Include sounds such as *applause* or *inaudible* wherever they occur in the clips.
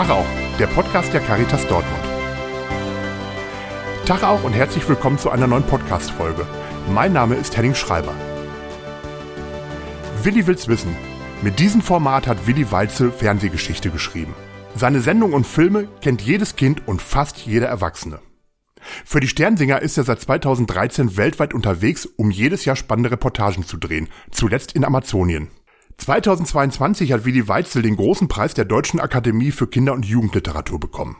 Tag auch, der Podcast der Caritas Dortmund. Tag auch und herzlich willkommen zu einer neuen Podcast-Folge. Mein Name ist Henning Schreiber. Willi will's wissen. Mit diesem Format hat Willi Weitzel Fernsehgeschichte geschrieben. Seine Sendungen und Filme kennt jedes Kind und fast jeder Erwachsene. Für die Sternsinger ist er seit 2013 weltweit unterwegs, um jedes Jahr spannende Reportagen zu drehen, zuletzt in Amazonien. 2022 hat Willi Weitzel den großen Preis der Deutschen Akademie für Kinder- und Jugendliteratur bekommen.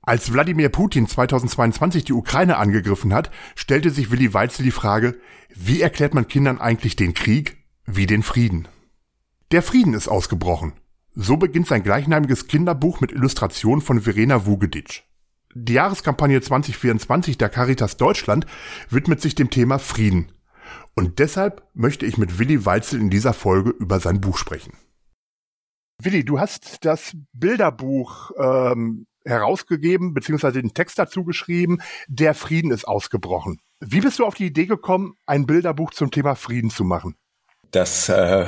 Als Wladimir Putin 2022 die Ukraine angegriffen hat, stellte sich Willi Weitzel die Frage, wie erklärt man Kindern eigentlich den Krieg wie den Frieden? Der Frieden ist ausgebrochen. So beginnt sein gleichnamiges Kinderbuch mit Illustrationen von Verena Vugedic. Die Jahreskampagne 2024 der Caritas Deutschland widmet sich dem Thema Frieden. Und deshalb möchte ich mit Willi Weitzel in dieser Folge über sein Buch sprechen. Willi, du hast das Bilderbuch ähm, herausgegeben, beziehungsweise den Text dazu geschrieben, Der Frieden ist ausgebrochen. Wie bist du auf die Idee gekommen, ein Bilderbuch zum Thema Frieden zu machen? Das äh,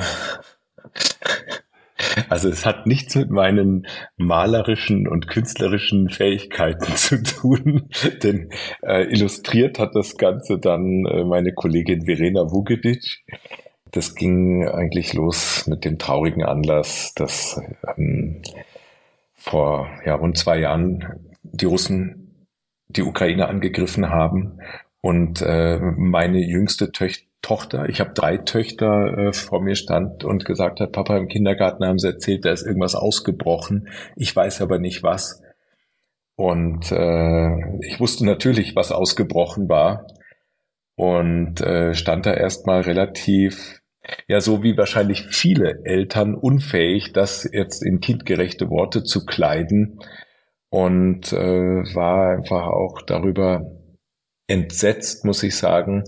also es hat nichts mit meinen malerischen und künstlerischen Fähigkeiten *laughs* zu tun, denn äh, illustriert hat das Ganze dann äh, meine Kollegin Verena Vugedic. Das ging eigentlich los mit dem traurigen Anlass, dass ähm, vor ja, rund zwei Jahren die Russen die Ukraine angegriffen haben und äh, meine jüngste Töchter Tochter, ich habe drei Töchter äh, vor mir stand und gesagt hat, Papa, im Kindergarten haben sie erzählt, da ist irgendwas ausgebrochen. Ich weiß aber nicht was. Und äh, ich wusste natürlich, was ausgebrochen war und äh, stand da erstmal relativ, ja, so wie wahrscheinlich viele Eltern unfähig, das jetzt in kindgerechte Worte zu kleiden und äh, war einfach auch darüber entsetzt, muss ich sagen,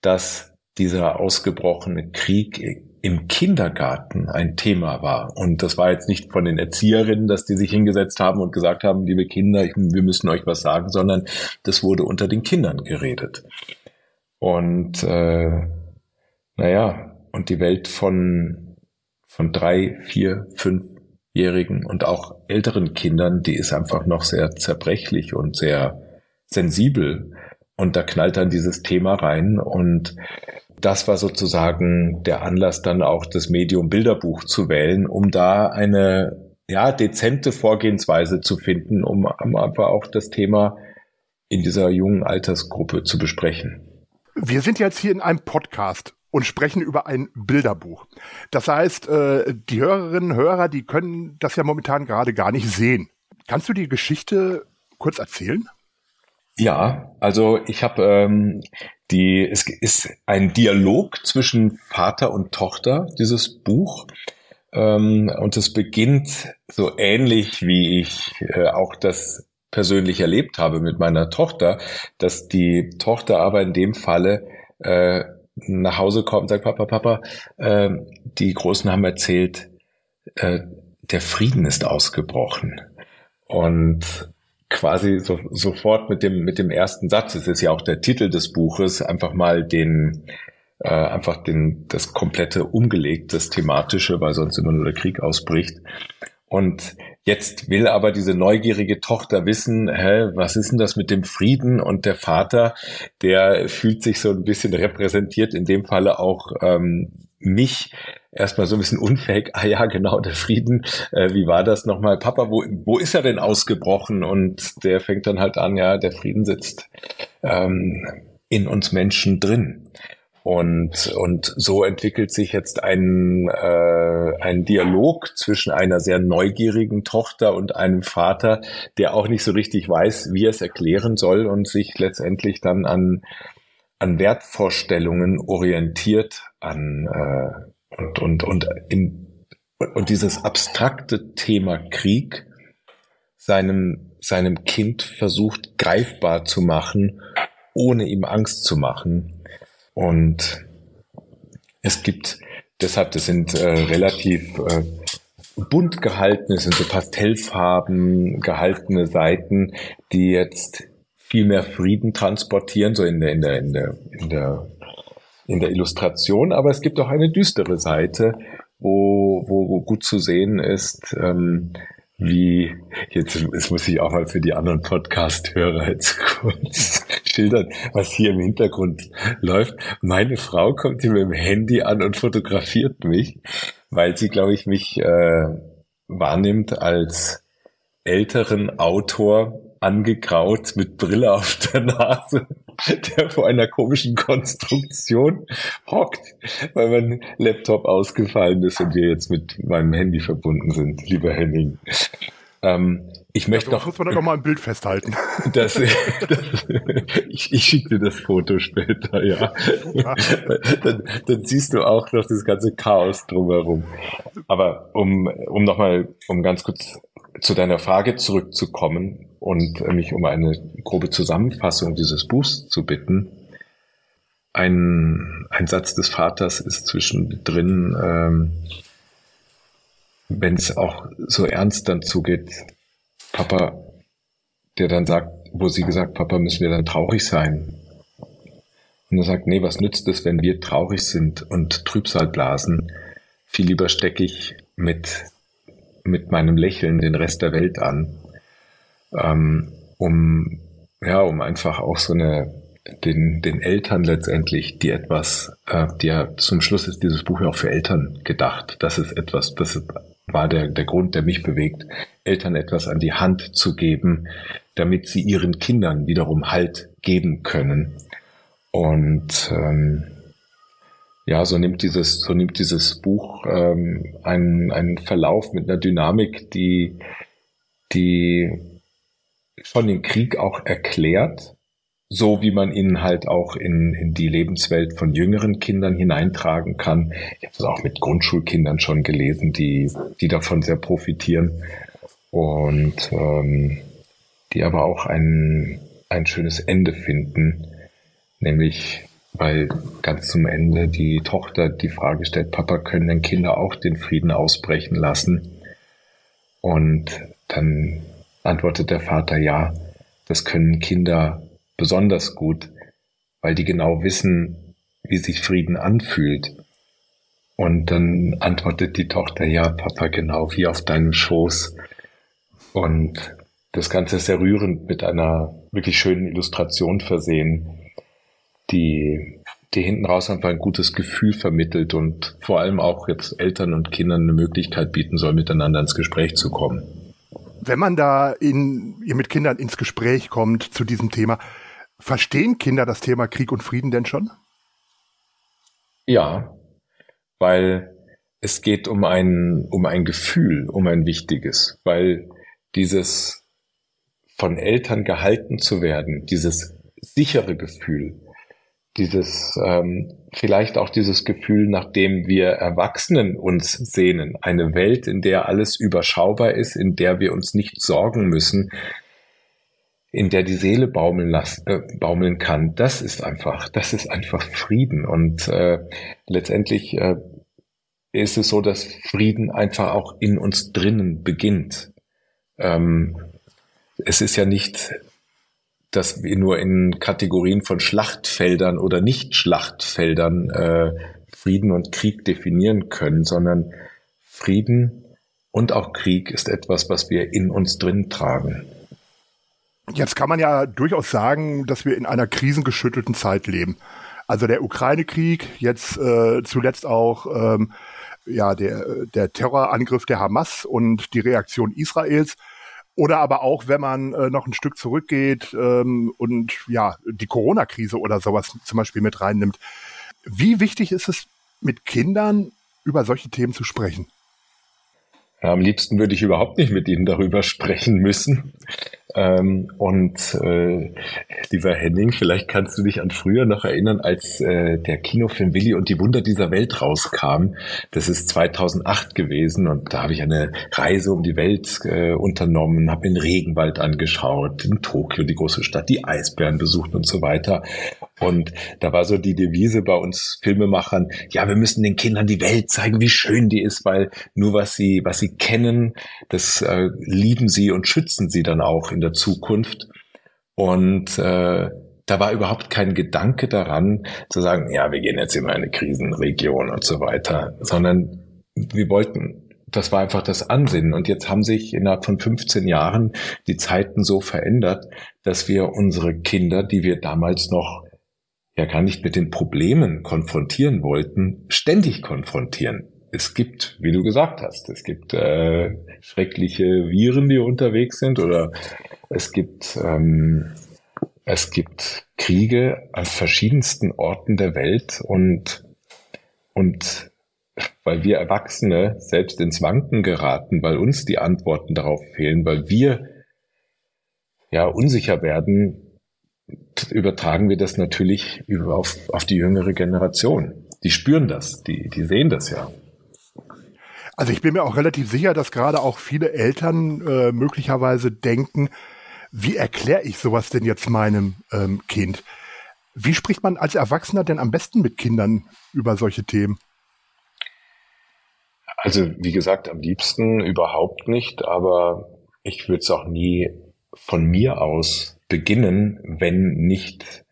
dass dieser ausgebrochene Krieg im Kindergarten ein Thema war. Und das war jetzt nicht von den Erzieherinnen, dass die sich hingesetzt haben und gesagt haben, liebe Kinder, wir müssen euch was sagen, sondern das wurde unter den Kindern geredet. Und äh, naja, und die Welt von, von drei, vier, fünfjährigen und auch älteren Kindern, die ist einfach noch sehr zerbrechlich und sehr sensibel. Und da knallt dann dieses Thema rein und das war sozusagen der Anlass, dann auch das Medium Bilderbuch zu wählen, um da eine ja, dezente Vorgehensweise zu finden, um, einfach auch das Thema in dieser jungen Altersgruppe zu besprechen. Wir sind jetzt hier in einem Podcast und sprechen über ein Bilderbuch. Das heißt, äh, die Hörerinnen und Hörer, die können das ja momentan gerade gar nicht sehen. Kannst du die Geschichte kurz erzählen? Ja, also ich habe ähm, die, es ist ein Dialog zwischen Vater und Tochter, dieses Buch. Ähm, und es beginnt so ähnlich, wie ich äh, auch das persönlich erlebt habe mit meiner Tochter, dass die Tochter aber in dem Falle äh, nach Hause kommt und sagt, Papa, Papa, äh, die Großen haben erzählt, äh, der Frieden ist ausgebrochen. Und quasi so, sofort mit dem, mit dem ersten Satz, es ist ja auch der Titel des Buches, einfach mal den, äh, einfach den, das komplette umgelegt, das thematische, weil sonst immer nur der Krieg ausbricht. Und jetzt will aber diese neugierige Tochter wissen, hä, was ist denn das mit dem Frieden? Und der Vater, der fühlt sich so ein bisschen repräsentiert, in dem Falle auch ähm, mich erstmal so ein bisschen unfähig, ah ja, genau, der Frieden, äh, wie war das nochmal? Papa, wo, wo ist er denn ausgebrochen? Und der fängt dann halt an, ja, der Frieden sitzt ähm, in uns Menschen drin. Und, und so entwickelt sich jetzt ein, äh, ein Dialog zwischen einer sehr neugierigen Tochter und einem Vater, der auch nicht so richtig weiß, wie er es erklären soll und sich letztendlich dann an, an Wertvorstellungen orientiert, an äh, und, und, und, in, und dieses abstrakte Thema Krieg seinem, seinem Kind versucht greifbar zu machen, ohne ihm Angst zu machen. Und es gibt deshalb, das sind äh, relativ äh, bunt gehaltene, sind so Pastellfarben gehaltene Seiten, die jetzt viel mehr Frieden transportieren, so in der, in der, in der, in der in der Illustration, aber es gibt auch eine düstere Seite, wo, wo, gut zu sehen ist, ähm, wie, jetzt, jetzt muss ich auch mal für die anderen Podcast-Hörer jetzt *laughs* kurz schildern, was hier im Hintergrund läuft. Meine Frau kommt hier mit dem Handy an und fotografiert mich, weil sie, glaube ich, mich äh, wahrnimmt als älteren Autor, angegraut mit Brille auf der Nase, *laughs* der vor einer komischen Konstruktion hockt, weil mein Laptop ausgefallen ist und wir jetzt mit meinem Handy verbunden sind, lieber Henning. Ähm, ich möchte ja, doch. Muss man doch mal ein Bild festhalten. *laughs* Das, das, ich, ich schicke dir das Foto später, ja. ja. Dann, dann siehst du auch noch das ganze Chaos drumherum. Aber um, um nochmal, um ganz kurz zu deiner Frage zurückzukommen und mich um eine grobe Zusammenfassung dieses Buchs zu bitten. Ein, ein Satz des Vaters ist zwischendrin, ähm, wenn es auch so ernst dann zugeht, Papa, der dann sagt, wo sie gesagt, Papa, müssen wir dann traurig sein? Und er sagt, nee, was nützt es, wenn wir traurig sind und Trübsal blasen? Viel lieber stecke ich mit mit meinem Lächeln den Rest der Welt an, ähm, um ja, um einfach auch so eine den, den Eltern letztendlich, die etwas, äh, die ja zum Schluss ist dieses Buch ja auch für Eltern gedacht. Das ist etwas, das war der, der Grund, der mich bewegt, Eltern etwas an die Hand zu geben, damit sie ihren Kindern wiederum Halt geben können. Und ähm, ja, so nimmt dieses, so nimmt dieses Buch ähm, einen, einen Verlauf mit einer Dynamik, die, die schon den Krieg auch erklärt, so wie man ihn halt auch in, in die Lebenswelt von jüngeren Kindern hineintragen kann. Ich habe es auch mit Grundschulkindern schon gelesen, die, die davon sehr profitieren und ähm, die aber auch ein, ein schönes Ende finden, nämlich weil ganz zum Ende die Tochter die Frage stellt, Papa, können denn Kinder auch den Frieden ausbrechen lassen? Und dann antwortet der Vater, ja, das können Kinder besonders gut, weil die genau wissen, wie sich Frieden anfühlt. Und dann antwortet die Tochter, ja, Papa, genau wie auf deinem Schoß. Und das Ganze ist sehr rührend mit einer wirklich schönen Illustration versehen die, die hinten raus einfach ein gutes Gefühl vermittelt und vor allem auch jetzt Eltern und Kindern eine Möglichkeit bieten soll, miteinander ins Gespräch zu kommen. Wenn man da in, mit Kindern ins Gespräch kommt zu diesem Thema, verstehen Kinder das Thema Krieg und Frieden denn schon? Ja, weil es geht um ein, um ein Gefühl, um ein wichtiges, weil dieses von Eltern gehalten zu werden, dieses sichere Gefühl, dieses ähm, vielleicht auch dieses Gefühl, nachdem wir Erwachsenen uns sehnen, eine Welt, in der alles überschaubar ist, in der wir uns nicht sorgen müssen, in der die Seele baumeln, lassen, äh, baumeln kann, das ist einfach, das ist einfach Frieden. Und äh, letztendlich äh, ist es so, dass Frieden einfach auch in uns drinnen beginnt. Ähm, es ist ja nicht dass wir nur in Kategorien von Schlachtfeldern oder Nicht-Schlachtfeldern äh, Frieden und Krieg definieren können, sondern Frieden und auch Krieg ist etwas, was wir in uns drin tragen. Jetzt kann man ja durchaus sagen, dass wir in einer krisengeschüttelten Zeit leben. Also der Ukraine-Krieg, jetzt äh, zuletzt auch ähm, ja der, der Terrorangriff der Hamas und die Reaktion Israels oder aber auch, wenn man äh, noch ein Stück zurückgeht ähm, und ja, die Corona-Krise oder sowas zum Beispiel mit reinnimmt. Wie wichtig ist es, mit Kindern über solche Themen zu sprechen? Am liebsten würde ich überhaupt nicht mit Ihnen darüber sprechen müssen. Ähm, und äh, lieber Henning, vielleicht kannst du dich an früher noch erinnern, als äh, der Kinofilm Willi und die Wunder dieser Welt rauskam. Das ist 2008 gewesen und da habe ich eine Reise um die Welt äh, unternommen, habe den Regenwald angeschaut, in Tokio, die große Stadt, die Eisbären besucht und so weiter. Und da war so die Devise bei uns Filmemachern, ja, wir müssen den Kindern die Welt zeigen, wie schön die ist, weil nur was sie, was sie kennen, das äh, lieben sie und schützen sie dann auch in der Zukunft. Und äh, da war überhaupt kein Gedanke daran zu sagen, ja, wir gehen jetzt in eine Krisenregion und so weiter, sondern wir wollten das war einfach das Ansinnen. Und jetzt haben sich innerhalb von 15 Jahren die Zeiten so verändert, dass wir unsere Kinder, die wir damals noch ja gar nicht mit den Problemen konfrontieren wollten, ständig konfrontieren. Es gibt, wie du gesagt hast, es gibt äh, schreckliche Viren, die unterwegs sind, oder es gibt ähm, es gibt Kriege an verschiedensten Orten der Welt und und weil wir Erwachsene selbst ins Wanken geraten, weil uns die Antworten darauf fehlen, weil wir ja unsicher werden, übertragen wir das natürlich auf, auf die jüngere Generation. Die spüren das, die, die sehen das ja. Also ich bin mir auch relativ sicher, dass gerade auch viele Eltern äh, möglicherweise denken, wie erkläre ich sowas denn jetzt meinem ähm, Kind? Wie spricht man als Erwachsener denn am besten mit Kindern über solche Themen? Also wie gesagt, am liebsten überhaupt nicht, aber ich würde es auch nie von mir aus beginnen, wenn nicht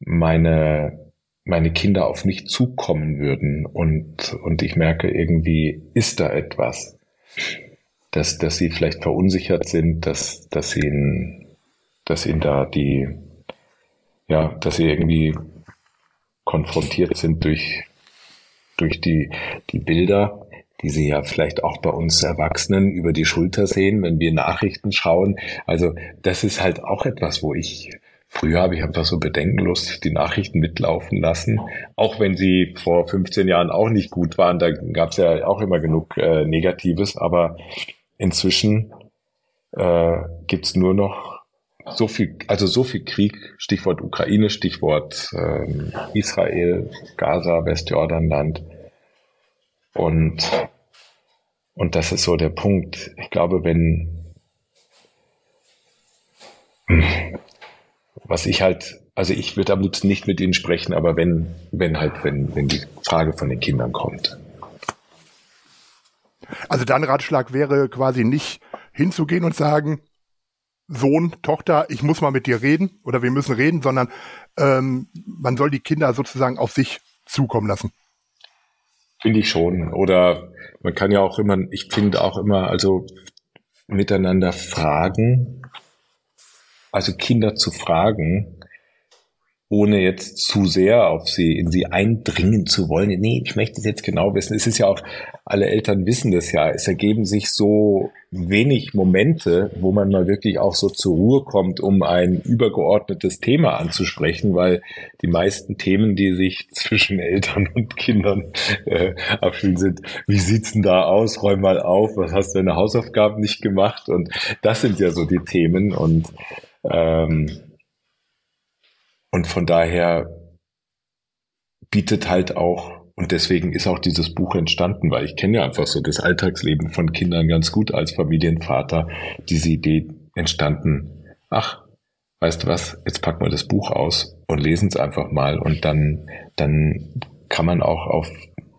meine, meine Kinder auf mich zukommen würden und, und ich merke irgendwie, ist da etwas, dass, dass sie vielleicht verunsichert sind, dass, dass ihnen, dass ihnen da die, ja, dass sie irgendwie konfrontiert sind durch, durch die, die Bilder, die sie ja vielleicht auch bei uns Erwachsenen über die Schulter sehen, wenn wir Nachrichten schauen. Also das ist halt auch etwas, wo ich Früher habe ich einfach so bedenkenlos die Nachrichten mitlaufen lassen, auch wenn sie vor 15 Jahren auch nicht gut waren. Da gab es ja auch immer genug äh, Negatives, aber inzwischen äh, gibt nur noch so viel, also so viel Krieg, Stichwort Ukraine, Stichwort ähm, Israel, Gaza, Westjordanland. Und und das ist so der Punkt. Ich glaube, wenn, was ich halt, also ich würde am liebsten nicht mit ihnen sprechen, aber wenn, wenn halt, wenn, wenn die Frage von den Kindern kommt. Also dein Ratschlag wäre quasi nicht hinzugehen und sagen, Sohn, Tochter, ich muss mal mit dir reden oder wir müssen reden, sondern ähm, man soll die Kinder sozusagen auf sich zukommen lassen. Finde ich schon. Oder man kann ja auch immer, ich finde auch immer, also miteinander fragen, also Kinder zu fragen, ohne jetzt zu sehr auf sie, in sie eindringen zu wollen. Nee, ich möchte es jetzt genau wissen. Es ist ja auch, alle Eltern wissen das ja. Es ergeben sich so wenig Momente, wo man mal wirklich auch so zur Ruhe kommt, um ein übergeordnetes Thema anzusprechen, weil die meisten Themen, die sich *laughs* zwischen Eltern und Kindern äh, abspielen, sind, wie sieht's denn da aus? Räum mal auf, was hast du deine Hausaufgaben nicht gemacht? Und das sind ja so die Themen und ähm, und von daher bietet halt auch, und deswegen ist auch dieses Buch entstanden, weil ich kenne ja einfach so das Alltagsleben von Kindern ganz gut als Familienvater, diese Idee entstanden, ach, weißt du was, jetzt packen wir das Buch aus und lesen es einfach mal. Und dann, dann kann man auch auf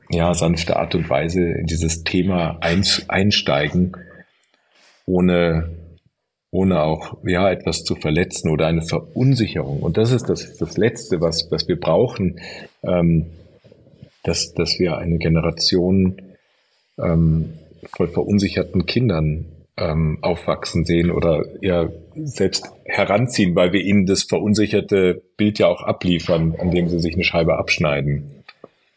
ja, sanfte Art und Weise in dieses Thema einsteigen, ohne ohne auch ja etwas zu verletzen oder eine Verunsicherung. Und das ist das, das Letzte, was, was wir brauchen, ähm, dass, dass wir eine Generation ähm, voll verunsicherten Kindern ähm, aufwachsen sehen oder ja selbst heranziehen, weil wir ihnen das verunsicherte Bild ja auch abliefern, an dem sie sich eine Scheibe abschneiden.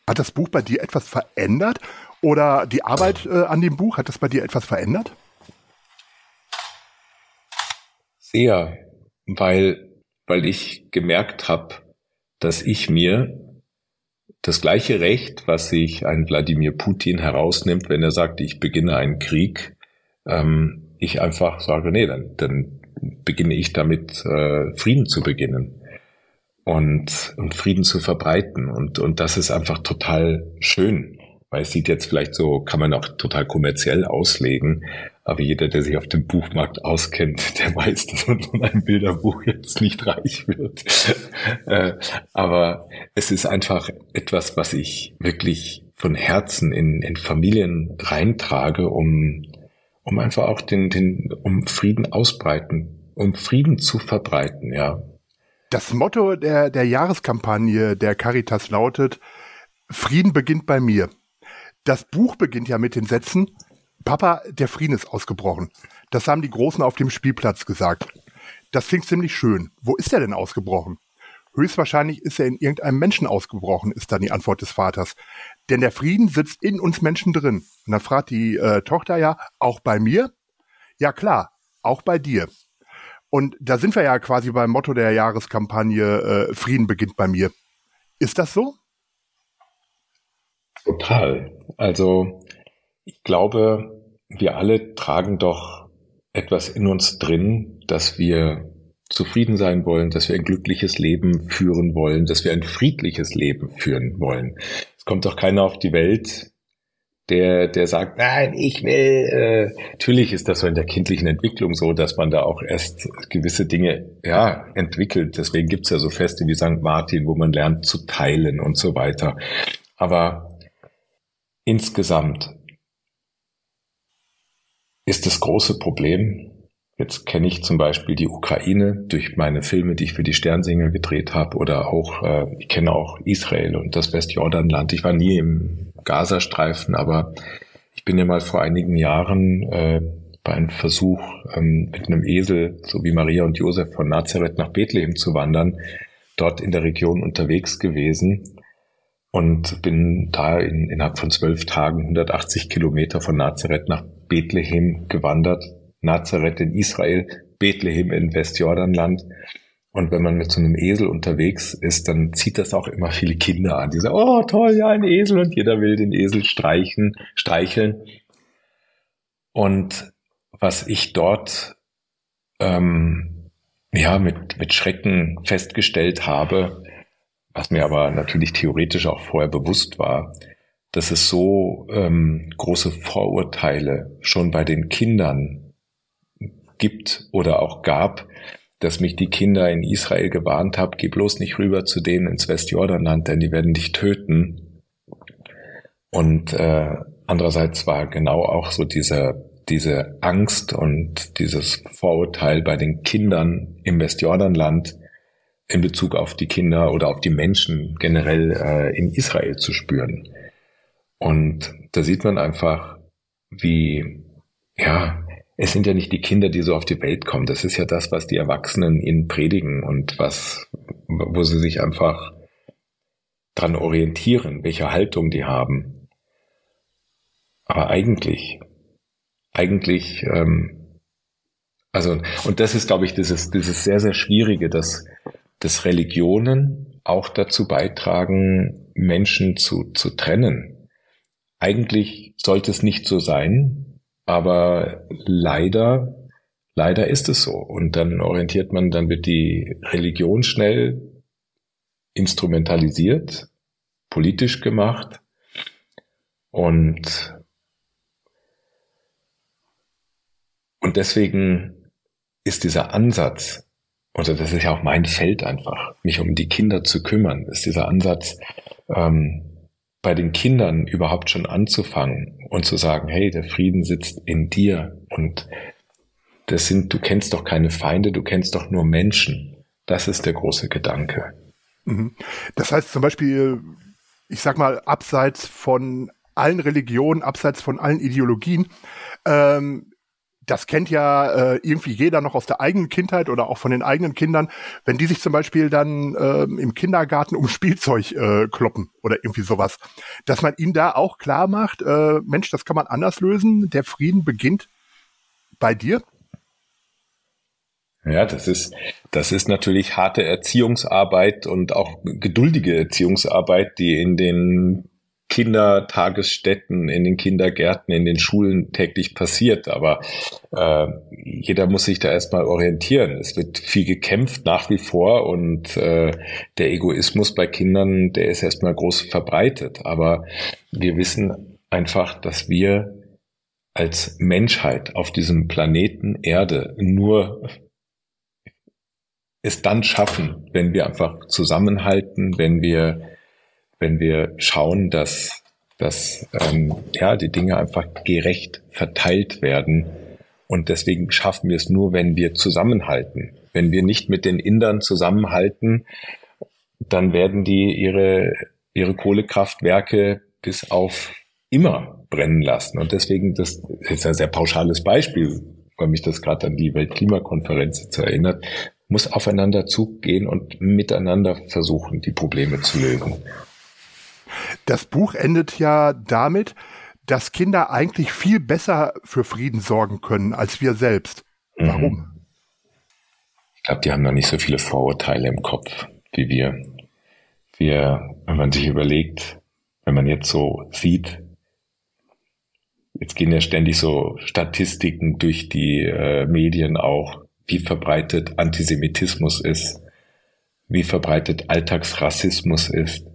Hat das Buch bei dir etwas verändert oder die Arbeit äh, an dem Buch, hat das bei dir etwas verändert? Sehr, weil, weil ich gemerkt habe, dass ich mir das gleiche Recht, was sich ein Wladimir Putin herausnimmt, wenn er sagt, ich beginne einen Krieg, ähm, ich einfach sage, nee, dann, dann beginne ich damit, äh, Frieden zu beginnen und, und Frieden zu verbreiten. Und, und das ist einfach total schön, weil es sieht jetzt vielleicht so, kann man auch total kommerziell auslegen, aber jeder, der sich auf dem Buchmarkt auskennt, *laughs* der weiß, dass man von einem Bilderbuch jetzt nicht reich wird. *laughs* Äh, aber es ist einfach etwas, was ich wirklich von Herzen in, in Familien reintrage, um, um einfach auch den, den, um Frieden ausbreiten, um Frieden zu verbreiten, ja. Das Motto der, der Jahreskampagne der Caritas lautet, Frieden beginnt bei mir. Das Buch beginnt ja mit den Sätzen, Papa, der Frieden ist ausgebrochen. Das haben die Großen auf dem Spielplatz gesagt. Das klingt ziemlich schön. Wo ist er denn ausgebrochen? Höchstwahrscheinlich ist er in irgendeinem Menschen ausgebrochen, ist dann die Antwort des Vaters. Denn der Frieden sitzt in uns Menschen drin. Und dann fragt die äh, Tochter ja, auch bei mir? Ja klar, auch bei dir. Und da sind wir ja quasi beim Motto der Jahreskampagne, äh, Frieden beginnt bei mir. Ist das so? Total. Also ich glaube, wir alle tragen doch etwas in uns drin, dass wir zufrieden sein wollen, dass wir ein glückliches Leben führen wollen, dass wir ein friedliches Leben führen wollen. Es kommt doch keiner auf die Welt, der, der sagt, nein, ich will, äh, natürlich ist das so in der kindlichen Entwicklung so, dass man da auch erst gewisse Dinge, ja, entwickelt. Deswegen gibt's ja so Feste wie St. Martin, wo man lernt zu teilen und so weiter. Aber insgesamt ist das große Problem, Jetzt kenne ich zum Beispiel die Ukraine durch meine Filme, die ich für die Sternsinger gedreht habe, oder auch, äh, ich kenne auch Israel und das Westjordanland. Ich war nie im Gazastreifen, aber ich bin ja mal vor einigen Jahren äh, bei einem Versuch, ähm, mit einem Esel, so wie Maria und Josef von Nazareth nach Bethlehem zu wandern, dort in der Region unterwegs gewesen und bin da in, innerhalb von zwölf Tagen 180 Kilometer von Nazareth nach Bethlehem gewandert Nazareth in Israel, Bethlehem in Westjordanland. Und wenn man mit so einem Esel unterwegs ist, dann zieht das auch immer viele Kinder an. Die sagen, oh toll, ja, ein Esel und jeder will den Esel streichen, streicheln. Und was ich dort ähm, ja mit, mit Schrecken festgestellt habe, was mir aber natürlich theoretisch auch vorher bewusst war, dass es so ähm, große Vorurteile schon bei den Kindern gibt oder auch gab, dass mich die Kinder in Israel gewarnt haben, geh bloß nicht rüber zu denen ins Westjordanland, denn die werden dich töten. Und äh, andererseits war genau auch so diese, diese Angst und dieses Vorurteil bei den Kindern im Westjordanland in Bezug auf die Kinder oder auf die Menschen generell äh, in Israel zu spüren. Und da sieht man einfach, wie, ja, es sind ja nicht die Kinder, die so auf die Welt kommen. Das ist ja das, was die Erwachsenen ihnen predigen und was, wo sie sich einfach dran orientieren, welche Haltung die haben. Aber eigentlich, eigentlich, ähm, also, und das ist, glaube ich, dieses, dieses sehr, sehr Schwierige, dass, dass Religionen auch dazu beitragen, Menschen zu, zu trennen. Eigentlich sollte es nicht so sein, aber leider, leider ist es so. Und dann orientiert man, dann wird die Religion schnell instrumentalisiert, politisch gemacht und und deswegen ist dieser Ansatz, oder das ist ja auch mein Feld einfach, mich um die Kinder zu kümmern, ist dieser Ansatz, ähm, bei den Kindern überhaupt schon anzufangen und zu sagen, hey, der Frieden sitzt in dir und das sind, du kennst doch keine Feinde, du kennst doch nur Menschen. Das ist der große Gedanke. Mhm. Das heißt zum Beispiel, ich sag mal, abseits von allen Religionen, abseits von allen Ideologien, ähm, das kennt ja äh, irgendwie jeder noch aus der eigenen Kindheit oder auch von den eigenen Kindern, wenn die sich zum Beispiel dann äh, im Kindergarten um *laughs* Spielzeug äh, kloppen oder irgendwie sowas, dass man ihnen da auch klar macht, äh, Mensch, das kann man anders lösen, der Frieden beginnt bei dir. Ja, das ist, das ist natürlich harte Erziehungsarbeit und auch geduldige Erziehungsarbeit, die in den Kindertagesstätten, in den Kindergärten, in den Schulen täglich passiert. Aber äh, jeder muss sich da erstmal orientieren. Es wird viel gekämpft nach wie vor und äh, der Egoismus bei Kindern, der ist erstmal groß verbreitet. Aber wir wissen einfach, dass wir als Menschheit auf diesem Planeten Erde nur es dann schaffen, wenn wir einfach zusammenhalten, wenn wir wenn wir schauen, dass, dass ähm, ja, die Dinge einfach gerecht verteilt werden. Und deswegen schaffen wir es nur, wenn wir zusammenhalten. Wenn wir nicht mit den Indern zusammenhalten, dann werden die ihre, ihre Kohlekraftwerke bis auf immer brennen lassen. Und deswegen, das ist ein sehr pauschales Beispiel, weil mich das gerade an die Weltklimakonferenz erinnert, muss aufeinander zugehen und miteinander versuchen, die Probleme zu lösen. Das Buch endet ja damit, dass Kinder eigentlich viel besser für Frieden sorgen können als wir selbst. Warum? Mhm. Ich glaube, die haben noch nicht so viele Vorurteile im Kopf wie wir. Wir, wenn man sich überlegt, wenn man jetzt so sieht, jetzt gehen ja ständig so Statistiken durch die äh, Medien auch, wie verbreitet Antisemitismus ist, wie verbreitet Alltagsrassismus ist.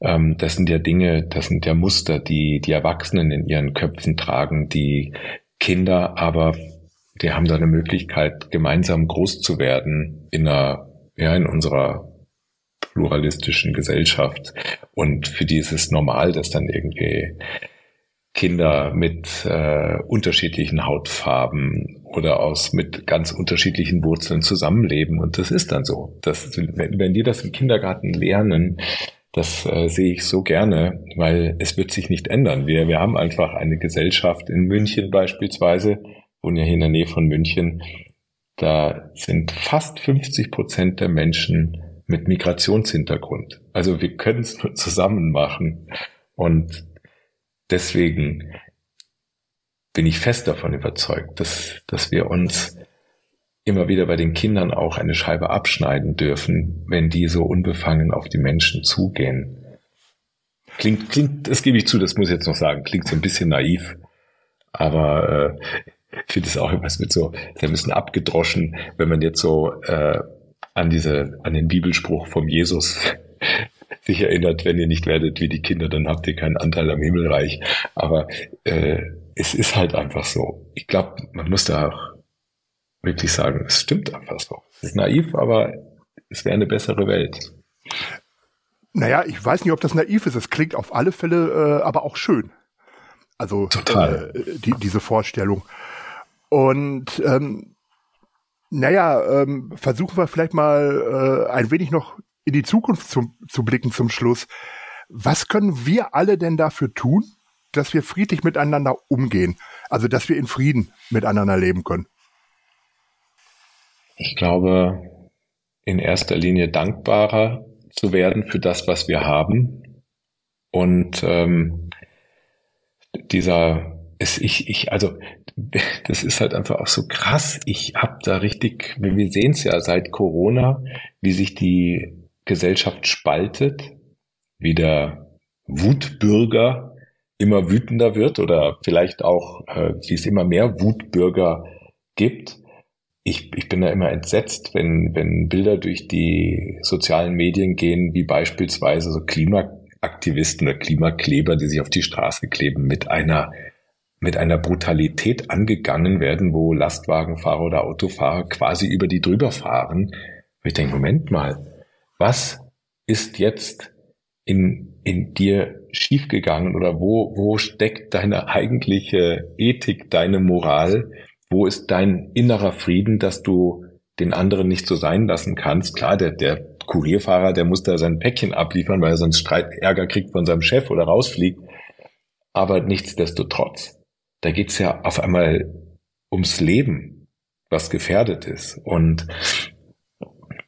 Ähm, das sind ja Dinge, das sind ja Muster, die die Erwachsenen in ihren Köpfen tragen, die Kinder aber, die haben da eine Möglichkeit, gemeinsam groß zu werden in einer, ja, in unserer pluralistischen Gesellschaft. Und für die ist es normal, dass dann irgendwie Kinder mit äh, unterschiedlichen Hautfarben oder aus mit ganz unterschiedlichen Wurzeln zusammenleben. Und das ist dann so. Das, wenn, wenn die das im Kindergarten lernen, das äh, sehe ich so gerne, weil es wird sich nicht ändern. Wir, wir haben einfach eine Gesellschaft in München beispielsweise, wohnen ja hier in der Nähe von München, da sind fast 50 Prozent der Menschen mit Migrationshintergrund. Also wir können es nur zusammen machen. Und deswegen bin ich fest davon überzeugt, dass, dass wir uns immer wieder bei den Kindern auch eine Scheibe abschneiden dürfen, wenn die so unbefangen auf die Menschen zugehen. Klingt, klingt, das gebe ich zu, das muss ich jetzt noch sagen, klingt so ein bisschen naiv, aber äh, ich finde es auch immer, wird so, ist ein bisschen abgedroschen, wenn man jetzt so äh, an diese, an den Bibelspruch vom Jesus *laughs* sich erinnert, wenn ihr nicht werdet wie die Kinder, dann habt ihr keinen Anteil am Himmelreich. Aber äh, es ist halt einfach so. Ich glaube, man muss da auch wirklich sagen, es stimmt einfach so. Es ist naiv, aber es wäre eine bessere Welt. Naja, ich weiß nicht, ob das naiv ist. Es klingt auf alle Fälle äh, aber auch schön. Also Total. Äh, die, diese Vorstellung. Und ähm, naja, ähm, versuchen wir vielleicht mal äh, ein wenig noch in die Zukunft zu, zu blicken zum Schluss. Was können wir alle denn dafür tun, dass wir friedlich miteinander umgehen? Also, dass wir in Frieden miteinander leben können? Ich glaube, in erster Linie dankbarer zu werden für das, was wir haben. Und ähm, dieser, ist ich, ich, also *laughs* das ist halt einfach auch so krass. Ich habe da richtig, wir sehen es ja seit Corona, wie sich die Gesellschaft spaltet, wie der Wutbürger immer wütender wird oder vielleicht auch, äh, wie es immer mehr Wutbürger gibt. Ich, ich bin da immer entsetzt, wenn, wenn Bilder durch die sozialen Medien gehen, wie beispielsweise so Klimaaktivisten oder Klimakleber, die sich auf die Straße kleben, mit einer mit einer Brutalität angegangen werden, wo Lastwagenfahrer oder Autofahrer quasi über die drüber fahren. ich denke, Moment mal, was ist jetzt in, in dir schiefgegangen oder wo, wo steckt deine eigentliche Ethik, deine Moral? Wo ist dein innerer Frieden, dass du den anderen nicht so sein lassen kannst? Klar, der, der Kurierfahrer, der muss da sein Päckchen abliefern, weil er sonst Streit, Ärger kriegt von seinem Chef oder rausfliegt. Aber nichtsdestotrotz da geht's ja auf einmal ums Leben, was gefährdet ist. Und,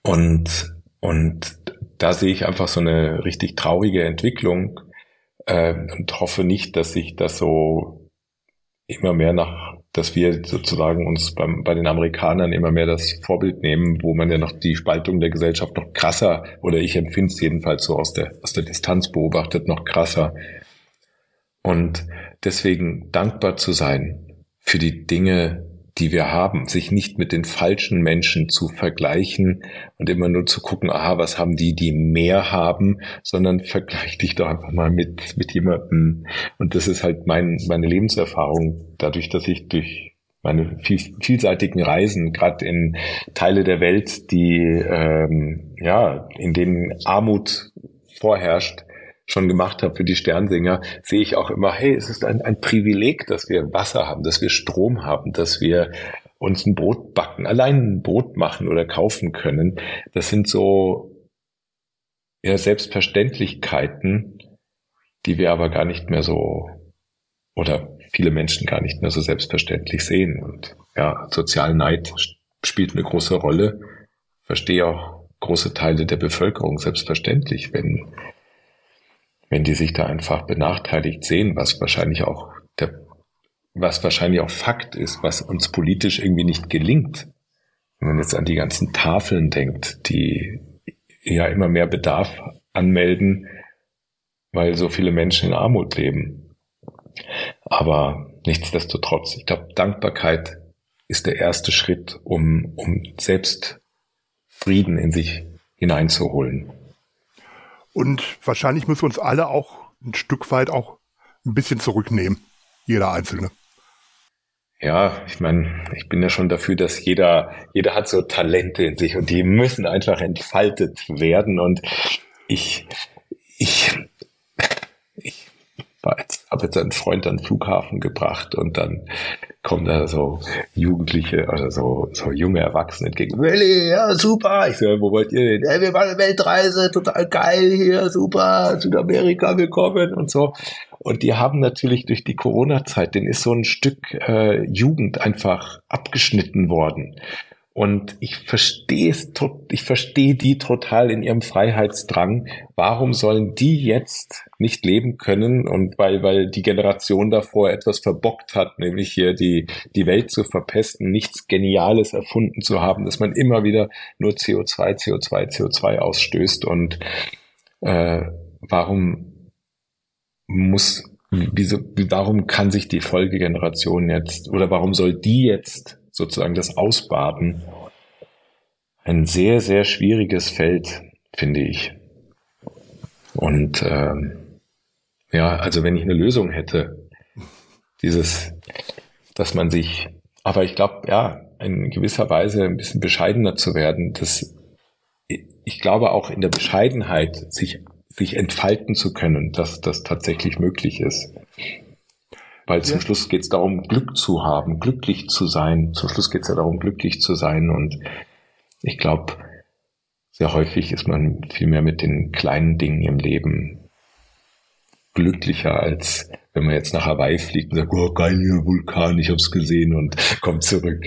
und, und da sehe ich einfach so eine richtig traurige Entwicklung äh, und hoffe nicht, dass sich das so immer mehr nach, dass wir sozusagen uns beim, bei den Amerikanern immer mehr das Vorbild nehmen, wo man ja noch die Spaltung der Gesellschaft noch krasser, oder ich empfinde es jedenfalls so aus der, aus der Distanz beobachtet, noch krasser. Und deswegen dankbar zu sein für die Dinge, die wir haben, sich nicht mit den falschen Menschen zu vergleichen und immer nur zu gucken, aha, was haben die, die mehr haben, sondern vergleich dich doch einfach mal mit, mit jemandem. Und das ist halt mein, meine Lebenserfahrung, dadurch, dass ich durch meine viel, vielseitigen Reisen, gerade in Teile der Welt, die ähm, ja, in denen Armut vorherrscht, schon gemacht habe für die Sternsinger, sehe ich auch immer, hey, es ist ein, ein Privileg, dass wir Wasser haben, dass wir Strom haben, dass wir uns ein Brot backen, allein ein Brot machen oder kaufen können. Das sind so ja, Selbstverständlichkeiten, die wir aber gar nicht mehr so oder viele Menschen gar nicht mehr so selbstverständlich sehen. Und ja, Sozialneid spielt eine große Rolle. Verstehe auch große Teile der Bevölkerung selbstverständlich, wenn, wenn die sich da einfach benachteiligt sehen, was wahrscheinlich auch der, was wahrscheinlich auch Fakt ist, was uns politisch irgendwie nicht gelingt. Wenn man jetzt an die ganzen Tafeln denkt, die ja immer mehr Bedarf anmelden, weil so viele Menschen in Armut leben. Aber nichtsdestotrotz, ich glaube, Dankbarkeit ist der erste Schritt, um, um selbst Frieden in sich hineinzuholen. Und wahrscheinlich müssen wir uns alle auch ein Stück weit auch ein bisschen zurücknehmen. Jeder Einzelne. Ja, ich meine, ich bin ja schon dafür, dass jeder, jeder hat so Talente in sich und die müssen einfach entfaltet werden. Und ich, ich, habe jetzt einen Freund an den Flughafen gebracht und dann kommen da so Jugendliche oder so, so junge Erwachsene entgegen. Willi, ja, super. Ich so, wo wollt ihr denn? Ja, wir waren eine Weltreise, total geil hier, super, Südamerika, willkommen und so. Und die haben natürlich durch die Corona-Zeit, denen ist so ein Stück äh, Jugend einfach abgeschnitten worden. Und ich verstehe es, ich verstehe die total in ihrem Freiheitsdrang. Warum sollen die jetzt nicht leben können? Und weil, weil die Generation davor etwas verbockt hat, nämlich hier die, die Welt zu verpesten, nichts Geniales erfunden zu haben, dass man immer wieder nur CO2, CO2, CO2 ausstößt. Und äh, warum muss, wieso, warum kann sich die Folgegeneration jetzt, oder warum soll die jetzt sozusagen das Ausbaden ein sehr, sehr schwieriges Feld, finde ich. Und ähm, ja, also wenn ich eine Lösung hätte, dieses, dass man sich, aber ich glaube, ja, in gewisser Weise ein bisschen bescheidener zu werden, dass ich glaube auch in der Bescheidenheit sich, sich entfalten zu können, dass das tatsächlich möglich ist. Weil ja. zum Schluss geht es darum, Glück zu haben, glücklich zu sein. Zum Schluss geht es ja darum, glücklich zu sein. Und ich glaube, sehr häufig ist man viel mehr mit den kleinen Dingen im Leben glücklicher, als wenn man jetzt nach Hawaii fliegt und sagt, oh geil, hier Vulkan, ich hab's gesehen und *laughs* kommt zurück.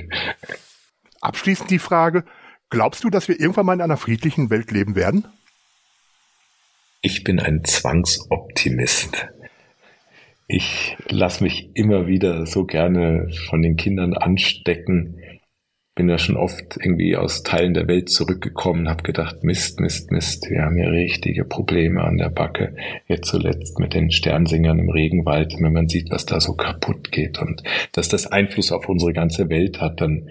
Abschließend die Frage, glaubst du, dass wir irgendwann mal in einer friedlichen Welt leben werden? Ich bin ein Zwangsoptimist. Ich lasse mich immer wieder so gerne von den Kindern anstecken. Bin ja schon oft irgendwie aus Teilen der Welt zurückgekommen, habe gedacht, Mist, Mist, Mist, wir haben hier richtige Probleme an der Backe. Jetzt zuletzt mit den Sternsingern im Regenwald, wenn man sieht, was da so kaputt geht und dass das Einfluss auf unsere ganze Welt hat, dann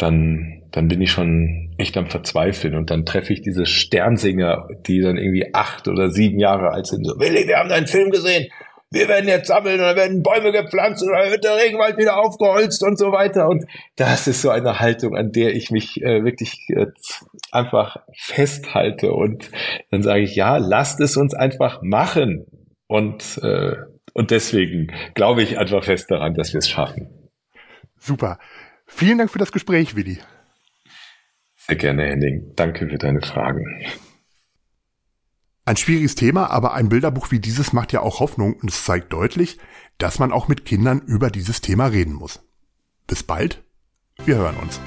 dann, dann bin ich schon echt am Verzweifeln und dann treffe ich diese Sternsinger, die dann irgendwie acht oder sieben Jahre alt sind. So, Willi, wir haben deinen Film gesehen wir werden jetzt sammeln und dann werden Bäume gepflanzt und dann wird der Regenwald wieder aufgeholzt und so weiter. Und das ist so eine Haltung, an der ich mich äh, wirklich äh, einfach festhalte. Und dann sage ich, ja, lasst es uns einfach machen. Und, äh, und deswegen glaube ich einfach fest daran, dass wir es schaffen. Super. Vielen Dank für das Gespräch, Willi. Sehr gerne, Henning. Danke für deine Fragen. Ein schwieriges Thema, aber ein Bilderbuch wie dieses macht ja auch Hoffnung und es zeigt deutlich, dass man auch mit Kindern über dieses Thema reden muss. Bis bald, wir hören uns.